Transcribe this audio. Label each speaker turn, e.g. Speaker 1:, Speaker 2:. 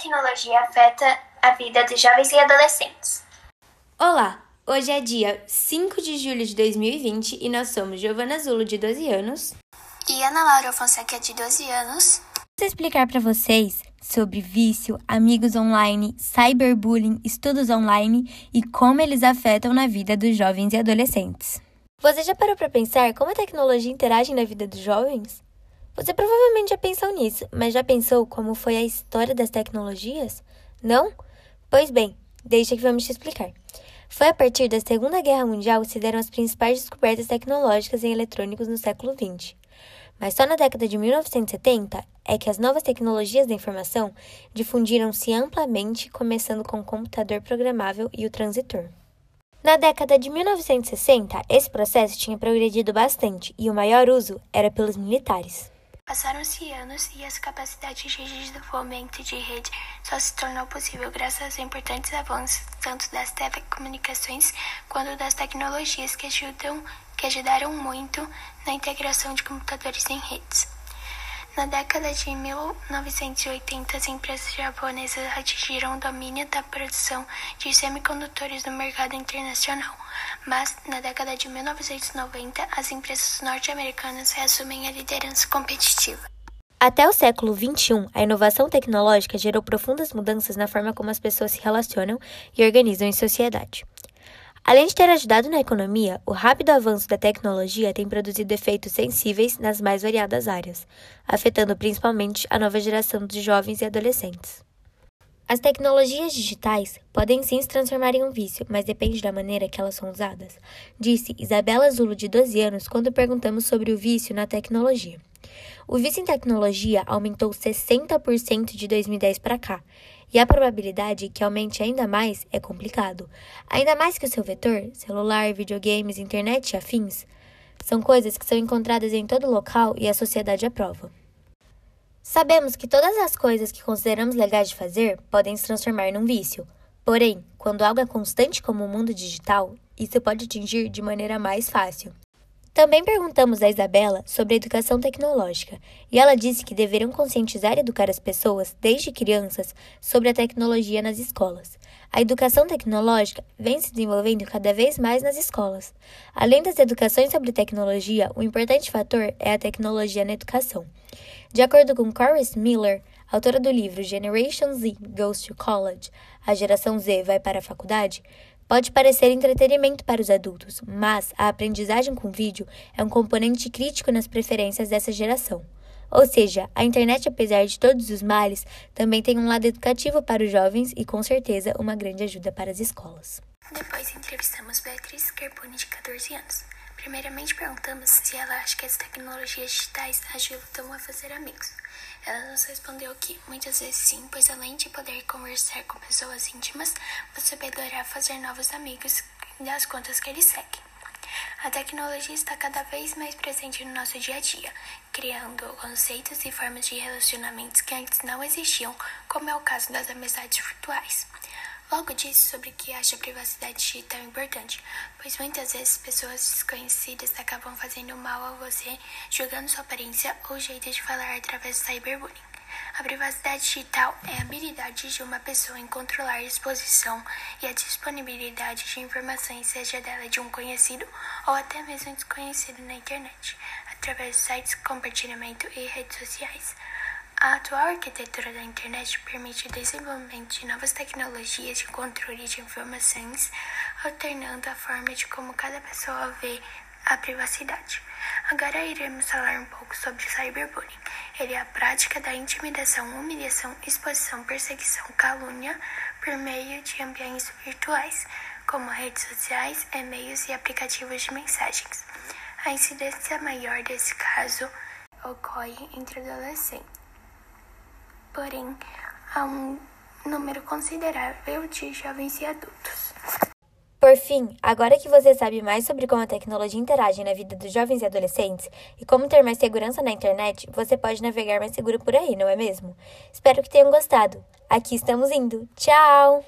Speaker 1: tecnologia afeta a vida de jovens e adolescentes.
Speaker 2: Olá, hoje é dia 5 de julho de 2020 e nós somos Giovana Zulo, de 12 anos,
Speaker 3: e Ana Laura Fonseca, de 12 anos.
Speaker 2: Vou explicar para vocês sobre vício, amigos online, cyberbullying, estudos online e como eles afetam na vida dos jovens e adolescentes. Você já parou para pensar como a tecnologia interage na vida dos jovens? Você provavelmente já pensou nisso, mas já pensou como foi a história das tecnologias? Não? Pois bem, deixa que vamos te explicar. Foi a partir da Segunda Guerra Mundial que se deram as principais descobertas tecnológicas em eletrônicos no século XX. Mas só na década de 1970 é que as novas tecnologias da informação difundiram-se amplamente, começando com o computador programável e o transitor. Na década de 1960, esse processo tinha progredido bastante e o maior uso era pelos militares.
Speaker 3: Passaram-se anos e essa capacidade de desenvolvimento de rede só se tornou possível graças aos importantes avanços tanto das telecomunicações quanto das tecnologias que, ajudam, que ajudaram muito na integração de computadores em redes. Na década de 1980, as empresas japonesas atingiram o domínio da produção de semicondutores no mercado internacional, mas na década de 1990, as empresas norte-americanas reassumem a liderança competitiva.
Speaker 2: Até o século XXI, a inovação tecnológica gerou profundas mudanças na forma como as pessoas se relacionam e organizam em sociedade. Além de ter ajudado na economia, o rápido avanço da tecnologia tem produzido efeitos sensíveis nas mais variadas áreas, afetando principalmente a nova geração de jovens e adolescentes. As tecnologias digitais podem sim se transformar em um vício, mas depende da maneira que elas são usadas, disse Isabela Zulo, de 12 anos, quando perguntamos sobre o vício na tecnologia. O vício em tecnologia aumentou 60% de 2010 para cá, e a probabilidade que aumente ainda mais é complicado. Ainda mais que o seu vetor, celular, videogames, internet e afins, são coisas que são encontradas em todo local e a sociedade aprova. Sabemos que todas as coisas que consideramos legais de fazer podem se transformar num vício. Porém, quando algo é constante como o mundo digital, isso pode atingir de maneira mais fácil. Também perguntamos a Isabela sobre a educação tecnológica e ela disse que deveriam conscientizar e educar as pessoas, desde crianças, sobre a tecnologia nas escolas. A educação tecnológica vem se desenvolvendo cada vez mais nas escolas. Além das educações sobre tecnologia, um importante fator é a tecnologia na educação. De acordo com Corris Miller, autora do livro Generation Z Goes to College, a geração Z vai para a faculdade, Pode parecer entretenimento para os adultos, mas a aprendizagem com vídeo é um componente crítico nas preferências dessa geração. Ou seja, a internet, apesar de todos os males, também tem um lado educativo para os jovens e, com certeza, uma grande ajuda para as escolas.
Speaker 3: Depois entrevistamos Beatriz Scarponi, de 14 anos. Primeiramente perguntamos se ela acha que as tecnologias digitais ajudam a fazer amigos. Ela nos respondeu que muitas vezes sim, pois além de poder conversar com pessoas íntimas, você poderá fazer novos amigos das contas que eles seguem. A tecnologia está cada vez mais presente no nosso dia a dia, criando conceitos e formas de relacionamentos que antes não existiam, como é o caso das amizades virtuais. Logo disse sobre que acha a privacidade digital importante, pois muitas vezes pessoas desconhecidas acabam fazendo mal a você, julgando sua aparência ou jeito de falar através do cyberbullying. A privacidade digital é a habilidade de uma pessoa em controlar a exposição e a disponibilidade de informações, seja dela de um conhecido ou até mesmo desconhecido na internet, através de sites, compartilhamento e redes sociais. A atual arquitetura da internet permite o desenvolvimento de novas tecnologias de controle de informações, alternando a forma de como cada pessoa vê a privacidade. Agora iremos falar um pouco sobre cyberbullying. Ele é a prática da intimidação, humilhação, exposição, perseguição, calúnia por meio de ambientes virtuais, como redes sociais, e-mails e aplicativos de mensagens. A incidência maior desse caso ocorre entre adolescentes porém há um número considerável de jovens e adultos.
Speaker 2: Por fim, agora que você sabe mais sobre como a tecnologia interage na vida dos jovens e adolescentes e como ter mais segurança na internet, você pode navegar mais seguro por aí, não é mesmo? Espero que tenham gostado. Aqui estamos indo. Tchau!